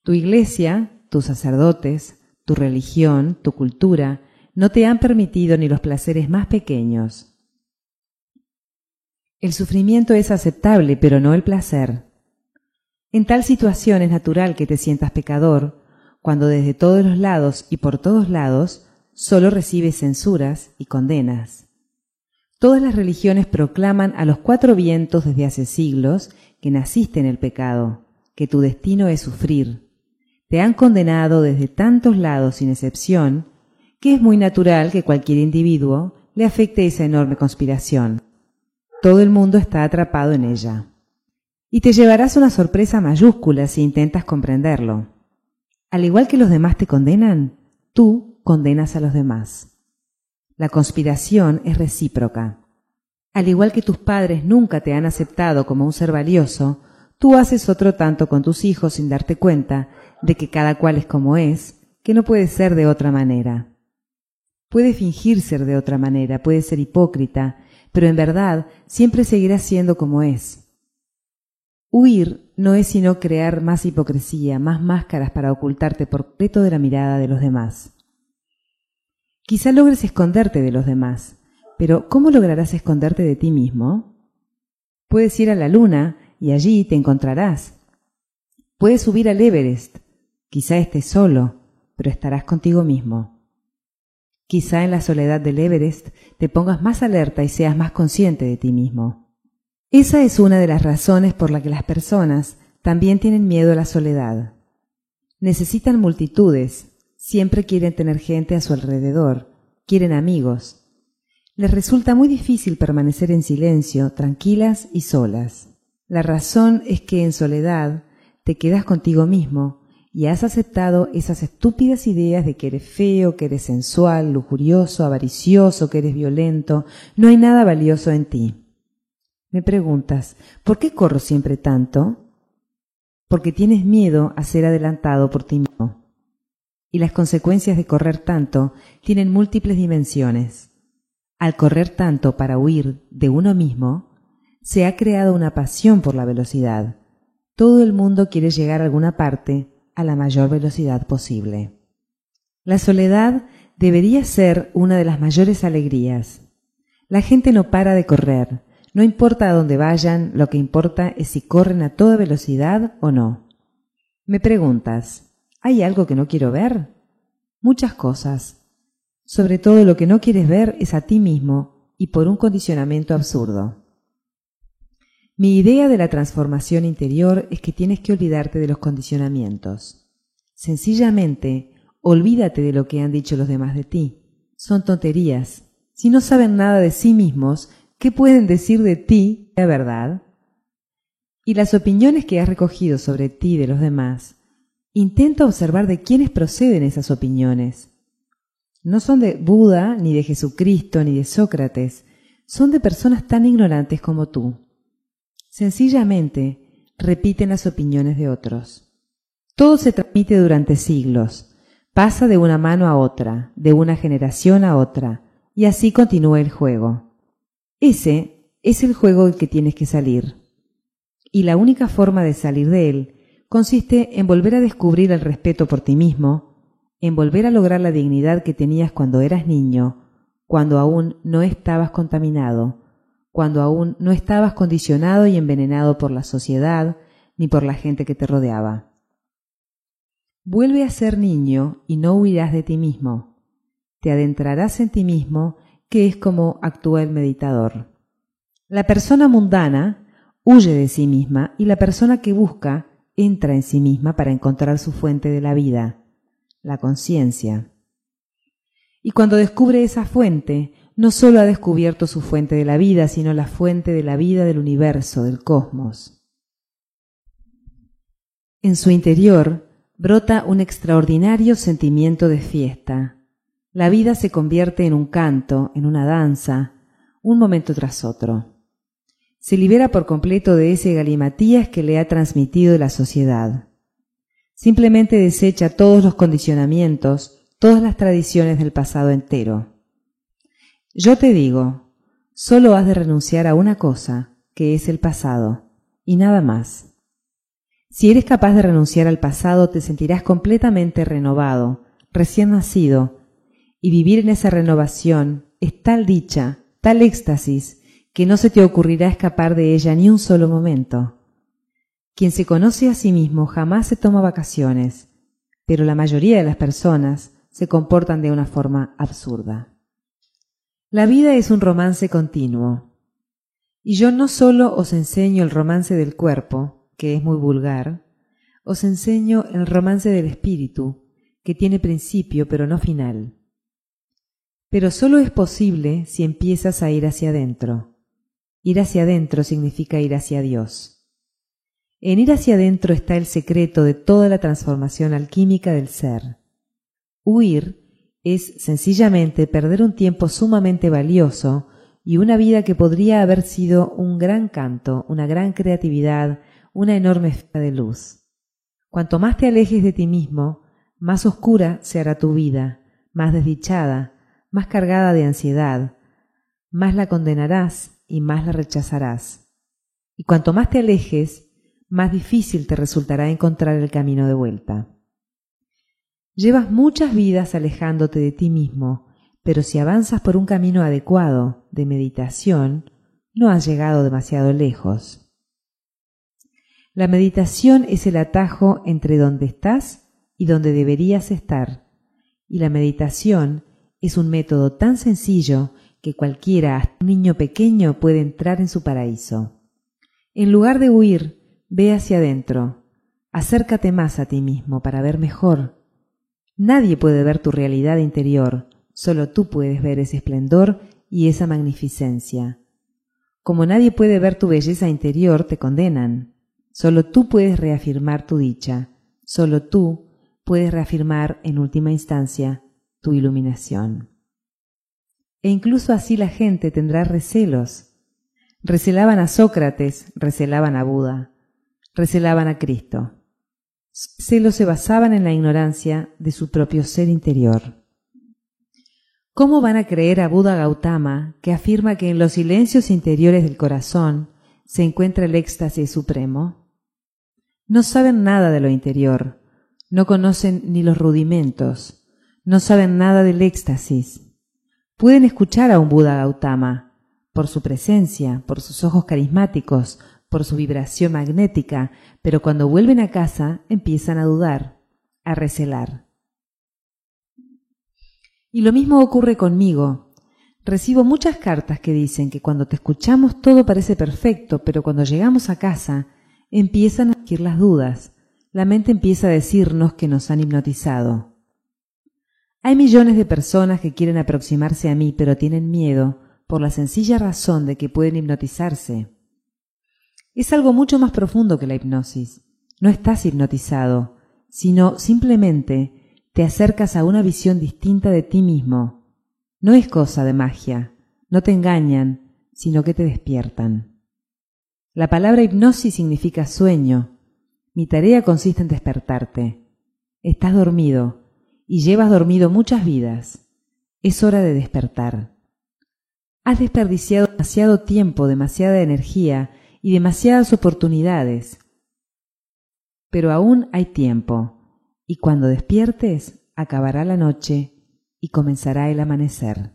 Tu iglesia, tus sacerdotes, tu religión, tu cultura, no te han permitido ni los placeres más pequeños. El sufrimiento es aceptable, pero no el placer. En tal situación es natural que te sientas pecador, cuando desde todos los lados y por todos lados solo recibes censuras y condenas. Todas las religiones proclaman a los cuatro vientos desde hace siglos que naciste en el pecado, que tu destino es sufrir. Te han condenado desde tantos lados sin excepción, que es muy natural que cualquier individuo le afecte esa enorme conspiración. Todo el mundo está atrapado en ella. Y te llevarás una sorpresa mayúscula si intentas comprenderlo. Al igual que los demás te condenan, tú condenas a los demás. La conspiración es recíproca. Al igual que tus padres nunca te han aceptado como un ser valioso, tú haces otro tanto con tus hijos sin darte cuenta de que cada cual es como es, que no puede ser de otra manera. Puede fingir ser de otra manera, puede ser hipócrita, pero en verdad siempre seguirá siendo como es. Huir no es sino crear más hipocresía, más máscaras para ocultarte por completo de la mirada de los demás. Quizá logres esconderte de los demás, pero ¿cómo lograrás esconderte de ti mismo? Puedes ir a la luna y allí te encontrarás. Puedes subir al Everest, quizá estés solo, pero estarás contigo mismo. Quizá en la soledad del Everest te pongas más alerta y seas más consciente de ti mismo. Esa es una de las razones por la que las personas también tienen miedo a la soledad. Necesitan multitudes, siempre quieren tener gente a su alrededor, quieren amigos. Les resulta muy difícil permanecer en silencio, tranquilas y solas. La razón es que en soledad te quedas contigo mismo y has aceptado esas estúpidas ideas de que eres feo, que eres sensual, lujurioso, avaricioso, que eres violento, no hay nada valioso en ti. Me preguntas, ¿por qué corro siempre tanto? Porque tienes miedo a ser adelantado por ti mismo. Y las consecuencias de correr tanto tienen múltiples dimensiones. Al correr tanto para huir de uno mismo, se ha creado una pasión por la velocidad. Todo el mundo quiere llegar a alguna parte a la mayor velocidad posible. La soledad debería ser una de las mayores alegrías. La gente no para de correr, no importa a dónde vayan, lo que importa es si corren a toda velocidad o no. Me preguntas, ¿hay algo que no quiero ver? Muchas cosas. Sobre todo lo que no quieres ver es a ti mismo y por un condicionamiento absurdo. Mi idea de la transformación interior es que tienes que olvidarte de los condicionamientos. Sencillamente, olvídate de lo que han dicho los demás de ti. Son tonterías. Si no saben nada de sí mismos, ¿qué pueden decir de ti de verdad? Y las opiniones que has recogido sobre ti de los demás, intenta observar de quiénes proceden esas opiniones. No son de Buda, ni de Jesucristo, ni de Sócrates, son de personas tan ignorantes como tú. Sencillamente repiten las opiniones de otros. Todo se transmite durante siglos, pasa de una mano a otra, de una generación a otra, y así continúa el juego. Ese es el juego del que tienes que salir. Y la única forma de salir de él consiste en volver a descubrir el respeto por ti mismo, en volver a lograr la dignidad que tenías cuando eras niño, cuando aún no estabas contaminado, cuando aún no estabas condicionado y envenenado por la sociedad ni por la gente que te rodeaba. Vuelve a ser niño y no huirás de ti mismo. Te adentrarás en ti mismo, que es como actúa el meditador. La persona mundana huye de sí misma y la persona que busca entra en sí misma para encontrar su fuente de la vida, la conciencia. Y cuando descubre esa fuente, no sólo ha descubierto su fuente de la vida, sino la fuente de la vida del universo, del cosmos. En su interior brota un extraordinario sentimiento de fiesta. La vida se convierte en un canto, en una danza, un momento tras otro. Se libera por completo de ese galimatías que le ha transmitido la sociedad. Simplemente desecha todos los condicionamientos, todas las tradiciones del pasado entero. Yo te digo, solo has de renunciar a una cosa, que es el pasado, y nada más. Si eres capaz de renunciar al pasado, te sentirás completamente renovado, recién nacido, y vivir en esa renovación es tal dicha, tal éxtasis, que no se te ocurrirá escapar de ella ni un solo momento. Quien se conoce a sí mismo jamás se toma vacaciones, pero la mayoría de las personas se comportan de una forma absurda. La vida es un romance continuo. Y yo no solo os enseño el romance del cuerpo, que es muy vulgar, os enseño el romance del espíritu, que tiene principio pero no final. Pero solo es posible si empiezas a ir hacia adentro. Ir hacia adentro significa ir hacia Dios. En ir hacia adentro está el secreto de toda la transformación alquímica del ser. Huir es sencillamente perder un tiempo sumamente valioso y una vida que podría haber sido un gran canto, una gran creatividad, una enorme esfera de luz. Cuanto más te alejes de ti mismo, más oscura se hará tu vida, más desdichada, más cargada de ansiedad, más la condenarás y más la rechazarás. Y cuanto más te alejes, más difícil te resultará encontrar el camino de vuelta. Llevas muchas vidas alejándote de ti mismo, pero si avanzas por un camino adecuado de meditación, no has llegado demasiado lejos. La meditación es el atajo entre donde estás y donde deberías estar, y la meditación es un método tan sencillo que cualquiera, hasta un niño pequeño, puede entrar en su paraíso. En lugar de huir, ve hacia adentro, acércate más a ti mismo para ver mejor, Nadie puede ver tu realidad interior, solo tú puedes ver ese esplendor y esa magnificencia. Como nadie puede ver tu belleza interior, te condenan. Solo tú puedes reafirmar tu dicha, solo tú puedes reafirmar en última instancia tu iluminación. E incluso así la gente tendrá recelos. Recelaban a Sócrates, recelaban a Buda, recelaban a Cristo celos se basaban en la ignorancia de su propio ser interior. ¿Cómo van a creer a Buda Gautama, que afirma que en los silencios interiores del corazón se encuentra el éxtasis supremo? No saben nada de lo interior, no conocen ni los rudimentos, no saben nada del éxtasis. Pueden escuchar a un Buda Gautama, por su presencia, por sus ojos carismáticos, por su vibración magnética, pero cuando vuelven a casa empiezan a dudar, a recelar. Y lo mismo ocurre conmigo. Recibo muchas cartas que dicen que cuando te escuchamos todo parece perfecto, pero cuando llegamos a casa empiezan a surgir las dudas. La mente empieza a decirnos que nos han hipnotizado. Hay millones de personas que quieren aproximarse a mí, pero tienen miedo por la sencilla razón de que pueden hipnotizarse. Es algo mucho más profundo que la hipnosis. No estás hipnotizado, sino simplemente te acercas a una visión distinta de ti mismo. No es cosa de magia, no te engañan, sino que te despiertan. La palabra hipnosis significa sueño. Mi tarea consiste en despertarte. Estás dormido y llevas dormido muchas vidas. Es hora de despertar. Has desperdiciado demasiado tiempo, demasiada energía y demasiadas oportunidades. Pero aún hay tiempo, y cuando despiertes acabará la noche y comenzará el amanecer.